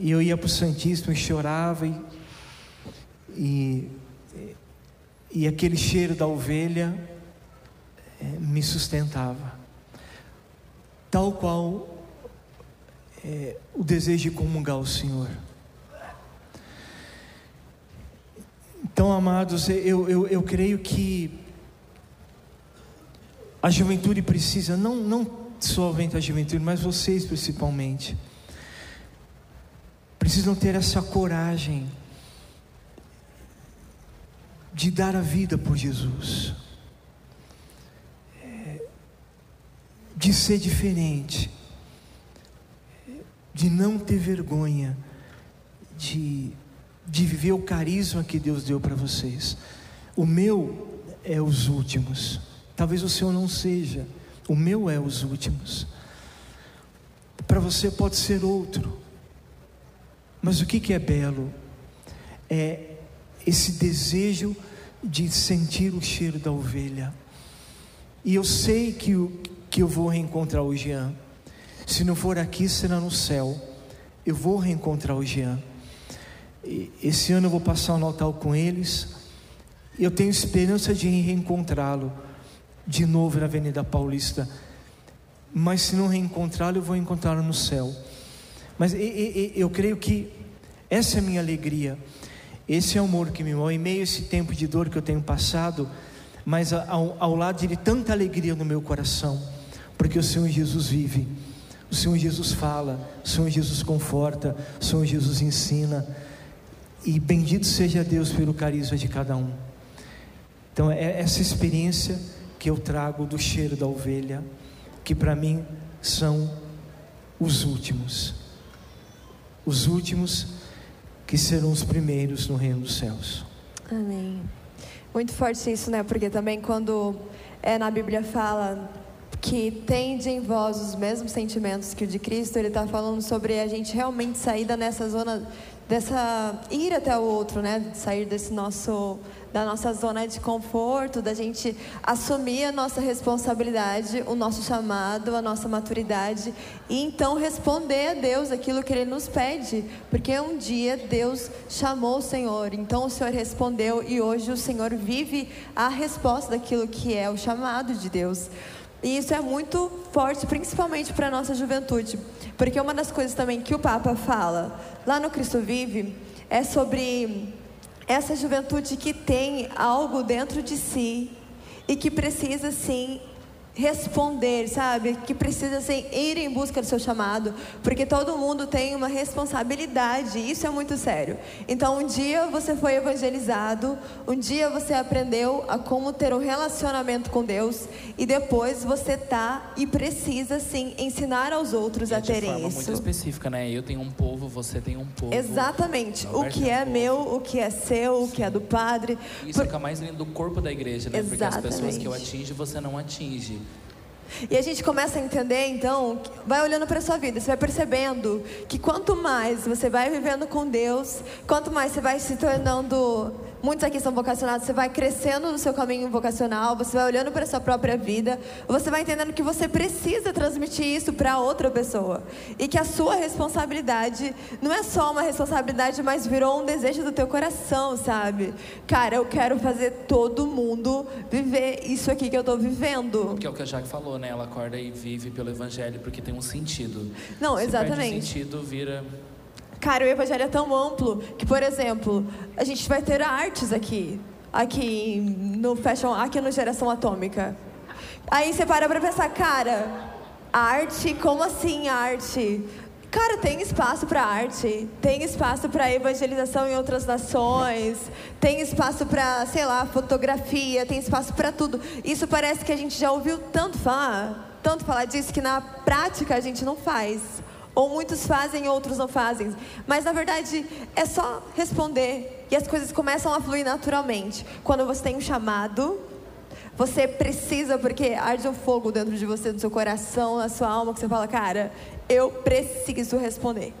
E eu ia para o Santíssimo e chorava, e, e, e aquele cheiro da ovelha me sustentava. Tal qual é, o desejo de comungar o Senhor. Então, amados, eu, eu, eu creio que a juventude precisa, não, não somente a juventude, mas vocês principalmente, precisam ter essa coragem de dar a vida por Jesus, de ser diferente, de não ter vergonha, de de viver o carisma que Deus deu para vocês. O meu é os últimos. Talvez o seu não seja. O meu é os últimos. Para você pode ser outro. Mas o que, que é belo? É esse desejo de sentir o cheiro da ovelha. E eu sei que, que eu vou reencontrar o Jean. Se não for aqui, será no céu. Eu vou reencontrar o Jean. Esse ano eu vou passar o Natal com eles. Eu tenho esperança de reencontrá-lo de novo na Avenida Paulista. Mas se não reencontrá-lo, eu vou encontrá-lo no céu. Mas eu creio que essa é a minha alegria. Esse é o amor que me move, em meio a esse tempo de dor que eu tenho passado, mas ao, ao lado de tanta alegria no meu coração, porque o Senhor Jesus vive, o Senhor Jesus fala, o Senhor Jesus conforta, o Senhor Jesus ensina, e bendito seja Deus pelo carisma de cada um. Então é essa experiência que eu trago do cheiro da ovelha, que para mim são os últimos, os últimos que serão os primeiros no reino dos céus. Amém. Muito forte isso, né? Porque também quando é, na Bíblia fala que tende em vós os mesmos sentimentos que o de Cristo, ele está falando sobre a gente realmente sair nessa zona, dessa ir até o outro, né? Sair desse nosso da nossa zona de conforto, da gente assumir a nossa responsabilidade, o nosso chamado, a nossa maturidade e então responder a Deus aquilo que Ele nos pede, porque um dia Deus chamou o Senhor, então o Senhor respondeu e hoje o Senhor vive a resposta daquilo que é o chamado de Deus. E isso é muito forte, principalmente para a nossa juventude. Porque uma das coisas também que o Papa fala lá no Cristo Vive é sobre essa juventude que tem algo dentro de si e que precisa sim responder, sabe? Que precisa assim, ir em busca do seu chamado, porque todo mundo tem uma responsabilidade, isso é muito sério. Então, um dia você foi evangelizado, um dia você aprendeu a como ter um relacionamento com Deus, e depois você tá e precisa sim ensinar aos outros E a é de terem forma isso. muito específica, né? Eu tenho um povo, você tem um povo. Exatamente. O que um é povo. meu, o que é seu, o que é do padre. Isso Por- é que é mais lindo do corpo da igreja, né? Porque as pessoas que eu Exatamente. atinge, você não atinge. E a gente começa a entender, então, vai olhando para sua vida, você vai percebendo que quanto mais você vai vivendo com Deus, quanto mais você vai se tornando, muitos aqui são vocacionados, você vai crescendo no seu caminho vocacional, você vai olhando para sua própria vida, você vai entendendo que você precisa transmitir isso para outra pessoa e que a sua responsabilidade não é só uma responsabilidade, mas virou um desejo do teu coração, sabe? Cara, eu quero fazer todo mundo viver isso aqui que eu tô vivendo. Que é o que a Jaque falou, né? Ela acorda e vive pelo evangelho porque tem um sentido. Não, Se exatamente. Perde o sentido, vira. Cara, o evangelho é tão amplo que, por exemplo, a gente vai ter artes aqui, aqui no Fashion, aqui no Geração Atômica. Aí você para pra pensar, cara, arte, como assim arte? Cara, tem espaço para arte, tem espaço para evangelização em outras nações, tem espaço para, sei lá, fotografia, tem espaço para tudo. Isso parece que a gente já ouviu tanto falar, tanto falar disso que na prática a gente não faz. Ou muitos fazem, outros não fazem. Mas na verdade é só responder e as coisas começam a fluir naturalmente. Quando você tem um chamado, você precisa, porque arde um fogo dentro de você, no seu coração, na sua alma, que você fala, cara, eu preciso responder.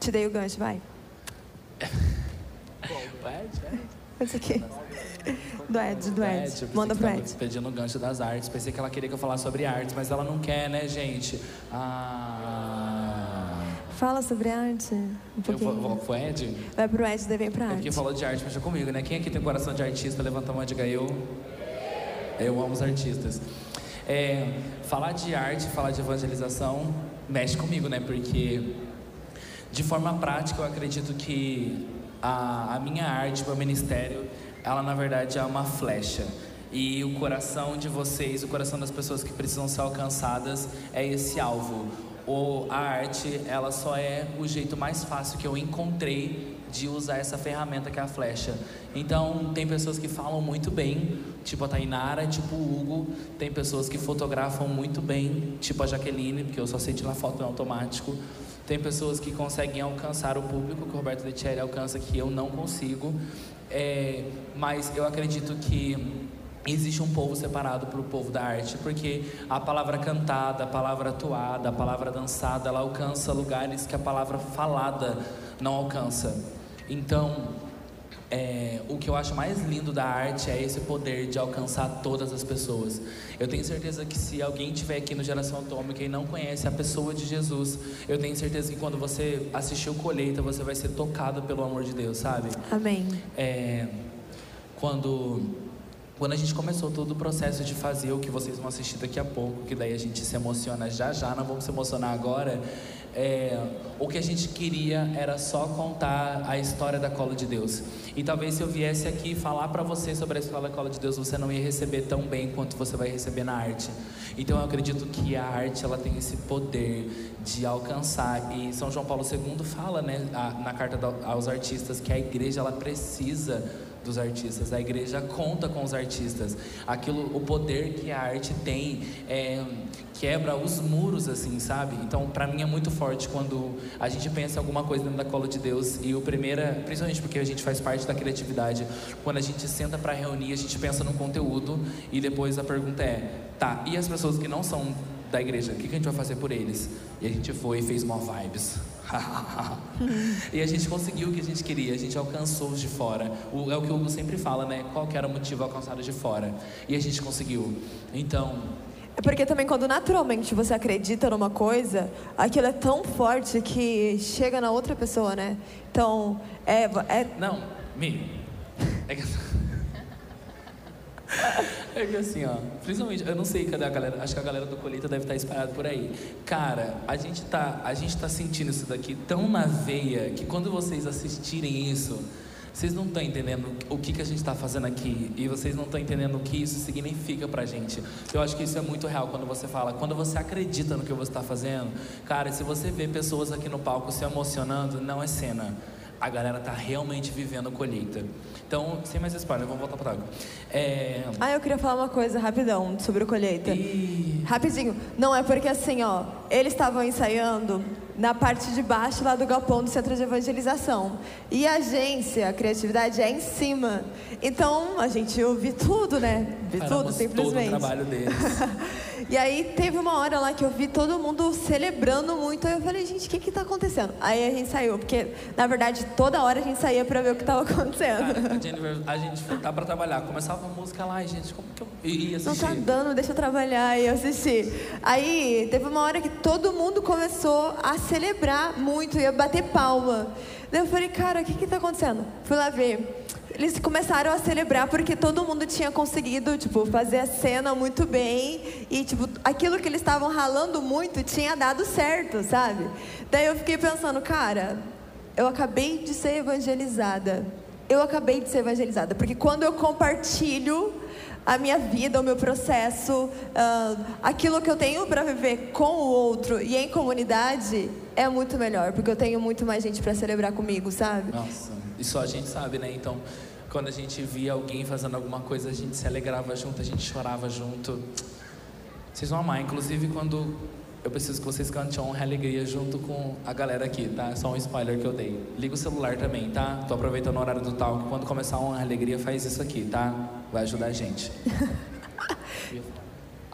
Te dei o gancho, vai. Esse aqui. Do Ed, do Ed. Manda pro Ed. Pedindo o gancho das artes. Pensei que ela queria que eu falasse sobre artes, mas ela não quer, né, gente? Ah. Fala sobre arte um Eu vou, vou pro Ed? Vai pro Ed, daí vem pra É porque arte. falou de arte, mexa comigo, né? Quem aqui tem coração de artista? Levanta a mão e diga eu. Eu amo os artistas. É, falar de arte, falar de evangelização, mexe comigo, né? Porque, de forma prática, eu acredito que a, a minha arte, o meu ministério, ela na verdade é uma flecha. E o coração de vocês, o coração das pessoas que precisam ser alcançadas é esse alvo. Ou a arte, ela só é o jeito mais fácil que eu encontrei de usar essa ferramenta que é a flecha. Então, tem pessoas que falam muito bem, tipo a Tainara, tipo o Hugo. Tem pessoas que fotografam muito bem, tipo a Jaqueline, porque eu só sei tirar foto no automático. Tem pessoas que conseguem alcançar o público que o Roberto Letieri alcança, que eu não consigo. É, mas eu acredito que existe um povo separado para o povo da arte, porque a palavra cantada, a palavra atuada, a palavra dançada, ela alcança lugares que a palavra falada não alcança. Então, é, o que eu acho mais lindo da arte é esse poder de alcançar todas as pessoas. Eu tenho certeza que se alguém estiver aqui no Geração Atômica e não conhece a pessoa de Jesus, eu tenho certeza que quando você assistir o Colheita, você vai ser tocado pelo amor de Deus, sabe? Amém. É, quando, quando a gente começou todo o processo de fazer o que vocês vão assistir daqui a pouco, que daí a gente se emociona já já, não vamos se emocionar agora. é, o que a gente queria era só contar a história da Cola de Deus. E talvez se eu viesse aqui falar para você sobre a da Cola de Deus, você não ia receber tão bem quanto você vai receber na arte. Então eu acredito que a arte ela tem esse poder de alcançar. E São João Paulo II fala, né, na carta aos artistas que a igreja ela precisa dos artistas. A igreja conta com os artistas. Aquilo, o poder que a arte tem é, quebra os muros, assim, sabe? Então, para mim é muito forte quando a gente pensa em alguma coisa dentro da cola de Deus e o primeira, principalmente porque a gente faz parte da criatividade, quando a gente senta para reunir, a gente pensa no conteúdo e depois a pergunta é, tá? E as pessoas que não são da igreja, o que, que a gente vai fazer por eles? E a gente foi e fez uma vibes. e a gente conseguiu o que a gente queria, a gente alcançou os de fora. O, é o que o Hugo sempre fala, né? Qual que era o motivo alcançado de fora? E a gente conseguiu. Então. É porque também quando naturalmente você acredita numa coisa, aquilo é tão forte que chega na outra pessoa, né? Então, é. é... Não, Mi. É que... É que assim, ó, principalmente, eu não sei cadê a galera, acho que a galera do Colheita deve estar espalhada por aí. Cara, a gente tá, a gente tá sentindo isso daqui tão na veia que quando vocês assistirem isso, vocês não estão entendendo o que, que a gente está fazendo aqui e vocês não estão entendendo o que isso significa pra gente. Eu acho que isso é muito real quando você fala, quando você acredita no que você está fazendo. Cara, se você vê pessoas aqui no palco se emocionando, não é cena a galera tá realmente vivendo colheita. Então, sem mais spoiler, vamos voltar para água. É... Ah, eu queria falar uma coisa rapidão sobre o colheita. E... Rapidinho. Não é porque assim, ó, eles estavam ensaiando na parte de baixo lá do galpão do centro de evangelização. E a agência, a criatividade é em cima. Então a gente ouvi tudo, né? Vi tudo simplesmente. Todo o trabalho deles. e aí teve uma hora lá que eu vi todo mundo celebrando muito. Aí eu falei, gente, o que que tá acontecendo? Aí a gente saiu, porque na verdade toda hora a gente saía para ver o que tava acontecendo. Cara, a, Jennifer, a gente tá para trabalhar, começava a música lá, e gente, como que eu ia assistir? Não tá dando, deixa eu trabalhar e assistir. Aí teve uma hora que todo mundo começou a celebrar muito, ia bater palma. Daí eu falei, cara, o que que tá acontecendo? Fui lá ver. Eles começaram a celebrar porque todo mundo tinha conseguido, tipo, fazer a cena muito bem e, tipo, aquilo que eles estavam ralando muito tinha dado certo, sabe? Daí eu fiquei pensando, cara, eu acabei de ser evangelizada. Eu acabei de ser evangelizada, porque quando eu compartilho a minha vida, o meu processo, uh, aquilo que eu tenho para viver com o outro e em comunidade é muito melhor, porque eu tenho muito mais gente para celebrar comigo, sabe? Nossa, e só a gente sabe, né? Então, quando a gente via alguém fazendo alguma coisa, a gente se alegrava junto, a gente chorava junto. Vocês vão amar, inclusive quando eu preciso que vocês cantem honra e alegria junto com a galera aqui, tá? É só um spoiler que eu dei. Liga o celular também, tá? Tô aproveitando o horário do talk. Quando começar a honra e alegria, faz isso aqui, tá? Vai ajudar a gente.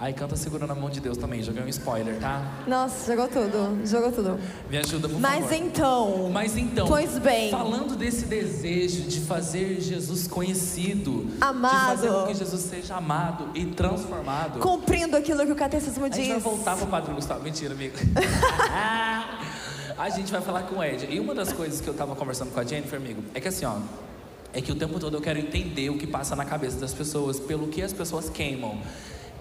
Aí canta segurando a mão de Deus também, joguei um spoiler, tá? Nossa, jogou tudo, jogou tudo. Me ajuda, por Mas favor. então. Mas então. Pois bem. Falando desse desejo de fazer Jesus conhecido, amado, de fazer com que Jesus seja amado e transformado, cumprindo aquilo que o catecismo diz. A gente vai voltar pro Padre Gustavo, mentira, amigo. a gente vai falar com o Ed. E uma das coisas que eu tava conversando com a Jennifer, amigo, é que assim, ó, é que o tempo todo eu quero entender o que passa na cabeça das pessoas, pelo que as pessoas queimam.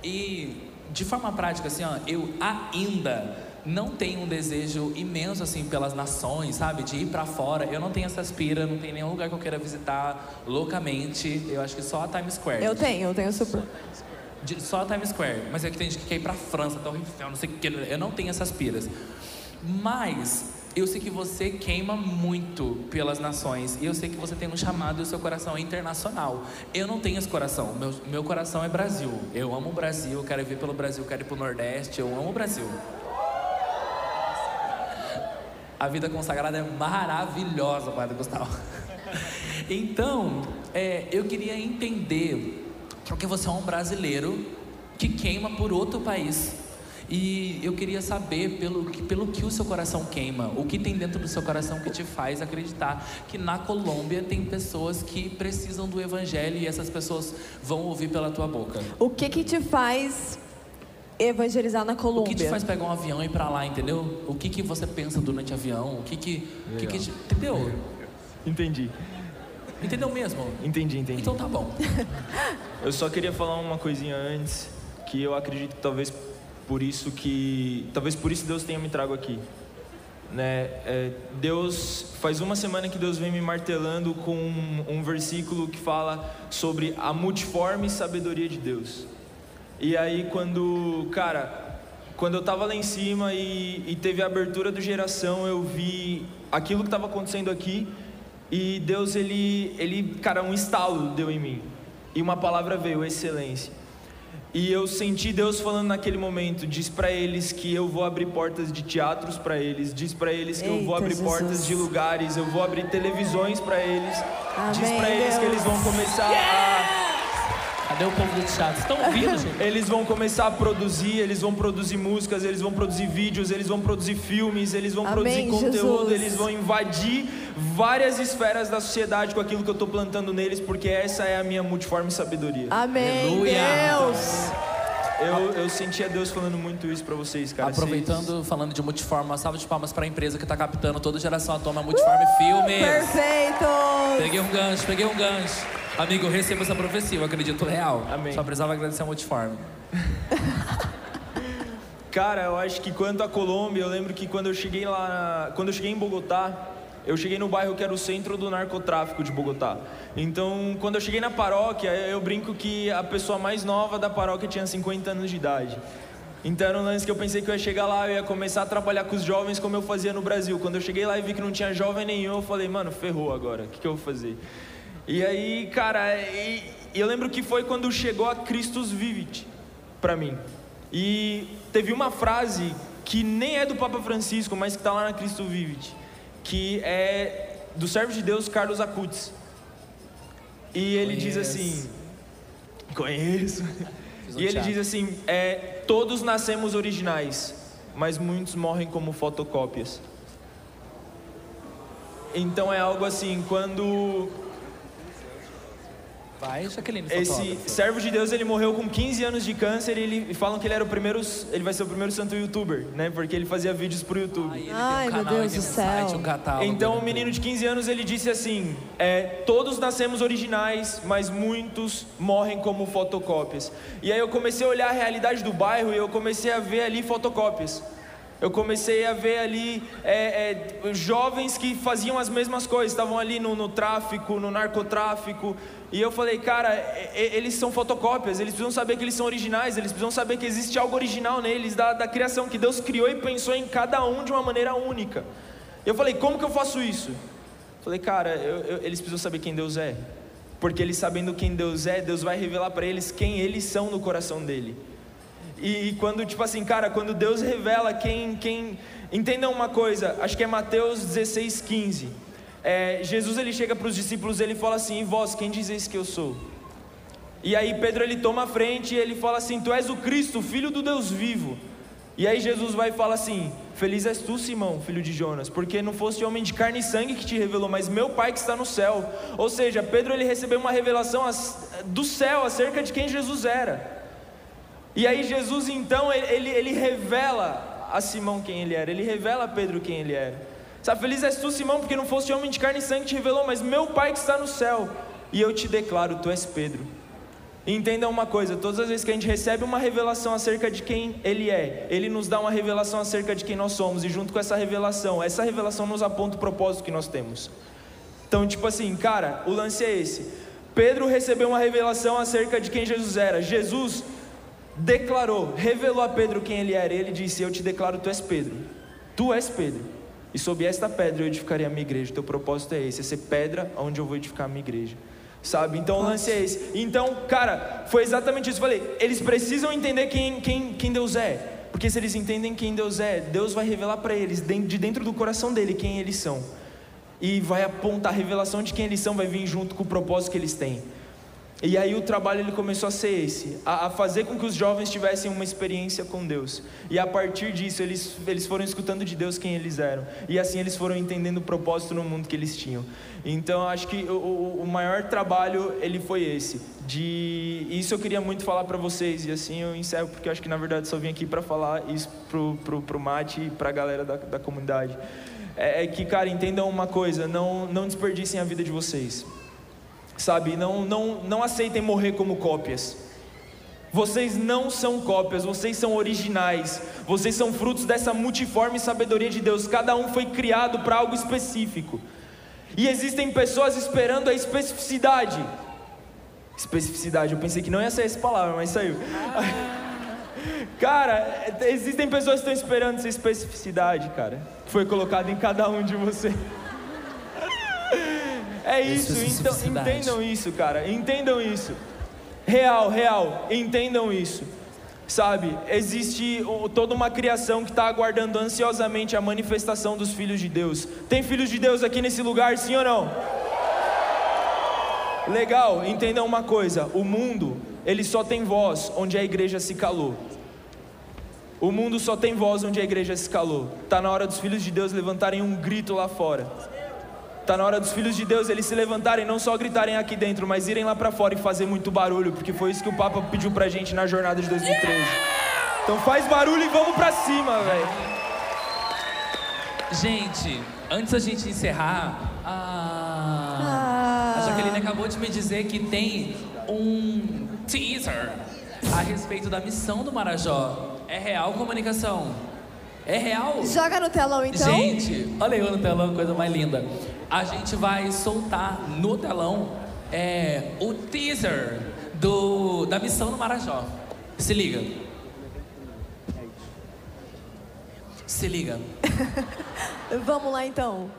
E de forma prática, assim, ó, eu ainda não tenho um desejo imenso assim pelas nações, sabe? De ir para fora. Eu não tenho essa aspira, não tem nenhum lugar que eu queira visitar loucamente. Eu acho que só a Times Square. Eu tenho, eu tenho super. De, só a Times Square. Mas é que tem gente que quer ir para França, Torre Eiffel, não sei o que. Eu não tenho essas aspiras. Mas eu sei que você queima muito pelas nações. E eu sei que você tem um chamado e o seu coração é internacional. Eu não tenho esse coração. Meu, meu coração é Brasil. Eu amo o Brasil, quero vir pelo Brasil, quero ir pro Nordeste. Eu amo o Brasil. A vida consagrada é maravilhosa, Padre Gustavo. Então, é, eu queria entender porque você é um brasileiro que queima por outro país. E eu queria saber pelo que, pelo que o seu coração queima, o que tem dentro do seu coração que te faz acreditar que na Colômbia tem pessoas que precisam do evangelho e essas pessoas vão ouvir pela tua boca. O que que te faz evangelizar na Colômbia? O que te faz pegar um avião e ir para lá, entendeu? O que que você pensa durante o avião? O que que, o que, que te, entendeu? Entendi. Entendeu mesmo? Entendi, entendi. Então tá bom. eu só queria falar uma coisinha antes, que eu acredito que talvez por isso que talvez por isso Deus tenha me trago aqui. né? É, Deus faz uma semana que Deus vem me martelando com um, um versículo que fala sobre a multiforme sabedoria de Deus. E aí quando, cara, quando eu tava lá em cima e, e teve a abertura do geração, eu vi aquilo que estava acontecendo aqui e Deus ele, ele, cara, um estalo deu em mim e uma palavra veio, excelência. E eu senti Deus falando naquele momento, diz para eles que eu vou abrir portas de teatros para eles, diz para eles que eu vou Eita, abrir Jesus. portas de lugares, eu vou abrir televisões para eles, diz Amém, para eles que eles vão começar a Cadê o povo do teatro? Estão ouvindo, gente? eles vão começar a produzir, eles vão produzir músicas, eles vão produzir vídeos, eles vão produzir filmes, eles vão Amém, produzir conteúdo, Jesus. eles vão invadir várias esferas da sociedade com aquilo que eu estou plantando neles, porque essa é a minha multiforme sabedoria. Amém, Aleluia. Deus. Eu, eu sentia Deus falando muito isso pra vocês, cara. Aproveitando, falando de multiforme, uma salva de palmas para a empresa que está captando toda geração Atoma Multiforme Filmes. Perfeito. Peguei um gancho, peguei um gancho. Amigo, eu recebo essa profecia, eu acredito real. Amém. Só precisava agradecer a Multiforme. Cara, eu acho que quanto à Colômbia, eu lembro que quando eu cheguei lá, quando eu cheguei em Bogotá, eu cheguei no bairro que era o centro do narcotráfico de Bogotá. Então, quando eu cheguei na paróquia, eu brinco que a pessoa mais nova da paróquia tinha 50 anos de idade. Então era um lance que eu pensei que eu ia chegar lá, eu ia começar a trabalhar com os jovens como eu fazia no Brasil. Quando eu cheguei lá e vi que não tinha jovem nenhum, eu falei, mano, ferrou agora, o que, que eu vou fazer? E aí, cara, e, eu lembro que foi quando chegou a Christus Vivit pra mim. E teve uma frase que nem é do Papa Francisco, mas que está lá na Cristo Vivit, que é do servo de Deus Carlos Acutis. E ele diz Conheço. assim: Conheço. Um E ele teatro. diz assim: é, Todos nascemos originais, mas muitos morrem como fotocópias. Então é algo assim, quando Vai, Jaqueline, esse fotógrafa. servo de Deus ele morreu com 15 anos de câncer e ele e falam que ele era o primeiro, ele vai ser o primeiro santo youtuber, né? Porque ele fazia vídeos pro YouTube. Ai, tem um meu canal, Deus do um céu. site, um catálogo. Então, né? o menino de 15 anos ele disse assim: é, Todos nascemos originais, mas muitos morrem como fotocópias. E aí eu comecei a olhar a realidade do bairro e eu comecei a ver ali fotocópias. Eu comecei a ver ali é, é, jovens que faziam as mesmas coisas, estavam ali no, no tráfico, no narcotráfico. E eu falei, cara, eles são fotocópias, eles precisam saber que eles são originais, eles precisam saber que existe algo original neles, da, da criação, que Deus criou e pensou em cada um de uma maneira única. Eu falei, como que eu faço isso? Falei, cara, eu- eu- eles precisam saber quem Deus é. Porque eles sabendo quem Deus é, Deus vai revelar para eles quem eles são no coração dele. E, e quando, tipo assim, cara, quando Deus revela quem. quem Entendam uma coisa, acho que é Mateus 16, 15. É, Jesus ele chega para os discípulos ele fala assim: vós, quem dizeis que eu sou? E aí Pedro ele toma a frente e ele fala assim: Tu és o Cristo, filho do Deus vivo. E aí Jesus vai e fala assim: Feliz és tu, Simão, filho de Jonas, porque não foste homem de carne e sangue que te revelou, mas meu Pai que está no céu. Ou seja, Pedro ele recebeu uma revelação do céu acerca de quem Jesus era. E aí Jesus então ele, ele revela a Simão quem ele era, ele revela a Pedro quem ele era. Sabe, feliz és tu, Simão, porque não foste homem de carne e sangue que te revelou, mas meu Pai que está no céu. E eu te declaro, tu és Pedro. E Entendam uma coisa, todas as vezes que a gente recebe uma revelação acerca de quem Ele é, Ele nos dá uma revelação acerca de quem nós somos, e junto com essa revelação, essa revelação nos aponta o propósito que nós temos. Então, tipo assim, cara, o lance é esse. Pedro recebeu uma revelação acerca de quem Jesus era. Jesus declarou, revelou a Pedro quem ele era. Ele disse: Eu te declaro, tu és Pedro. Tu és Pedro. E sob esta pedra eu edificarei a minha igreja. Teu propósito é esse: é ser pedra onde eu vou edificar a minha igreja. Sabe? Então o lance é esse. Então, cara, foi exatamente isso eu falei. Eles precisam entender quem, quem, quem Deus é. Porque se eles entendem quem Deus é, Deus vai revelar para eles, de dentro do coração dele, quem eles são. E vai apontar a revelação de quem eles são, vai vir junto com o propósito que eles têm. E aí o trabalho ele começou a ser esse, a, a fazer com que os jovens tivessem uma experiência com Deus. E a partir disso eles, eles foram escutando de Deus quem eles eram. E assim eles foram entendendo o propósito no mundo que eles tinham. Então acho que o, o, o maior trabalho ele foi esse. De isso eu queria muito falar para vocês e assim eu encerro porque eu acho que na verdade só vim aqui para falar isso pro pro, pro Mate e para a galera da, da comunidade. É, é que cara entendam uma coisa, não não desperdicem a vida de vocês sabe? Não, não, não aceitem morrer como cópias. Vocês não são cópias, vocês são originais. Vocês são frutos dessa multiforme sabedoria de Deus. Cada um foi criado para algo específico. E existem pessoas esperando a especificidade. Especificidade, eu pensei que não ia ser essa palavra, mas saiu. Cara, existem pessoas que estão esperando essa especificidade, cara, que foi colocada em cada um de vocês. É isso, então entendam isso, cara, entendam isso. Real, real, entendam isso. Sabe, existe toda uma criação que está aguardando ansiosamente a manifestação dos filhos de Deus. Tem filhos de Deus aqui nesse lugar, sim ou não? Legal, entendam uma coisa: o mundo, ele só tem voz onde a igreja se calou. O mundo só tem voz onde a igreja se calou. Tá na hora dos filhos de Deus levantarem um grito lá fora. Tá na hora dos filhos de Deus eles se levantarem, não só gritarem aqui dentro, mas irem lá para fora e fazer muito barulho, porque foi isso que o Papa pediu pra gente na jornada de 2013. Então faz barulho e vamos pra cima, velho. Gente, antes da gente encerrar, a... a Jaqueline acabou de me dizer que tem um teaser a respeito da missão do Marajó. É real comunicação? É real? Joga no telão então. Gente, olha eu no telão, coisa mais linda. A gente vai soltar no telão é, o teaser do, da missão no Marajó. Se liga. Se liga. Vamos lá então.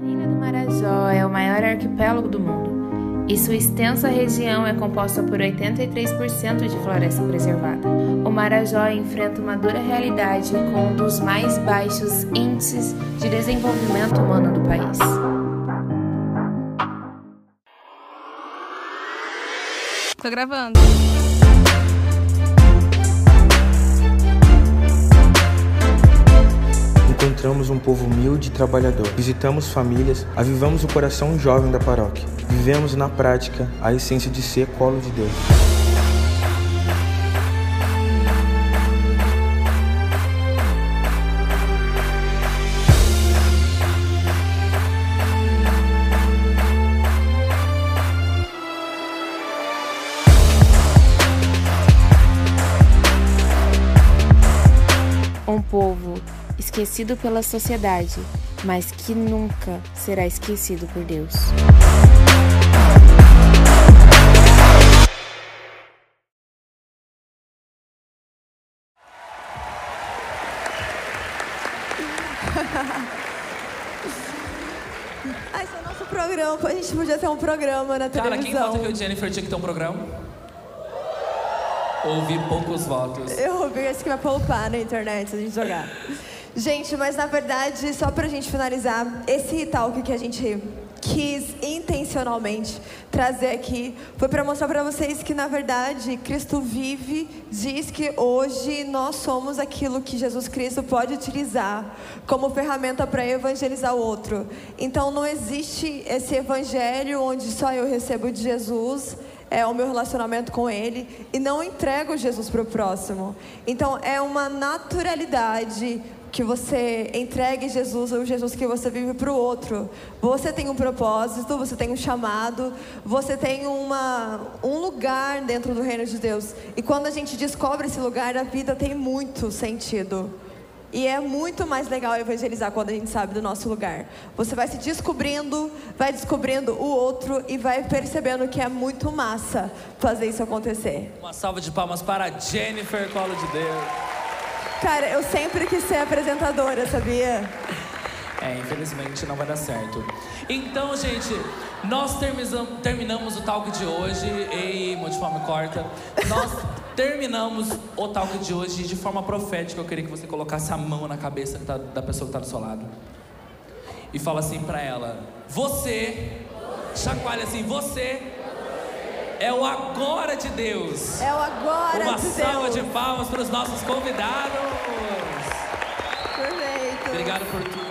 A Ilha do Marajó é o maior arquipélago do mundo e sua extensa região é composta por 83% de floresta preservada. O Marajó enfrenta uma dura realidade com um dos mais baixos índices de desenvolvimento humano do país. Tô gravando. Encontramos um povo humilde e trabalhador. Visitamos famílias, avivamos o coração jovem da paróquia. Vivemos na prática a essência de ser colo de Deus. Esquecido pela sociedade, mas que nunca será esquecido por Deus. Ah, esse é o nosso programa. A gente podia ter um programa na Cara, quem televisão. vota que o Jennifer tinha que ter um programa? Ouvi poucos votos. Eu ouvi esse que vai poupar na internet se a gente jogar. Gente, mas na verdade, só pra gente finalizar, esse talk que a gente quis intencionalmente trazer aqui foi para mostrar para vocês que na verdade Cristo vive, diz que hoje nós somos aquilo que Jesus Cristo pode utilizar como ferramenta para evangelizar o outro. Então não existe esse evangelho onde só eu recebo de Jesus é o meu relacionamento com Ele e não entrego Jesus para o próximo. Então é uma naturalidade que você entregue Jesus ou Jesus que você vive para o outro. Você tem um propósito, você tem um chamado, você tem uma, um lugar dentro do reino de Deus. E quando a gente descobre esse lugar, a vida tem muito sentido. E é muito mais legal evangelizar quando a gente sabe do nosso lugar. Você vai se descobrindo, vai descobrindo o outro e vai percebendo que é muito massa fazer isso acontecer. Uma salva de palmas para Jennifer Colo de Deus. Cara, eu sempre quis ser apresentadora, sabia? É, infelizmente não vai dar certo. Então, gente, nós terminamos o talk de hoje. Ei, Multiforme corta. Nós terminamos o talk de hoje de forma profética. Eu queria que você colocasse a mão na cabeça tá- da pessoa que está do seu lado. E fala assim pra ela: Você, chacoalha assim, você é o agora de Deus. É o agora Uma de salva Deus. de palmas para os nossos convidados. Perfeito. Obrigado por tudo.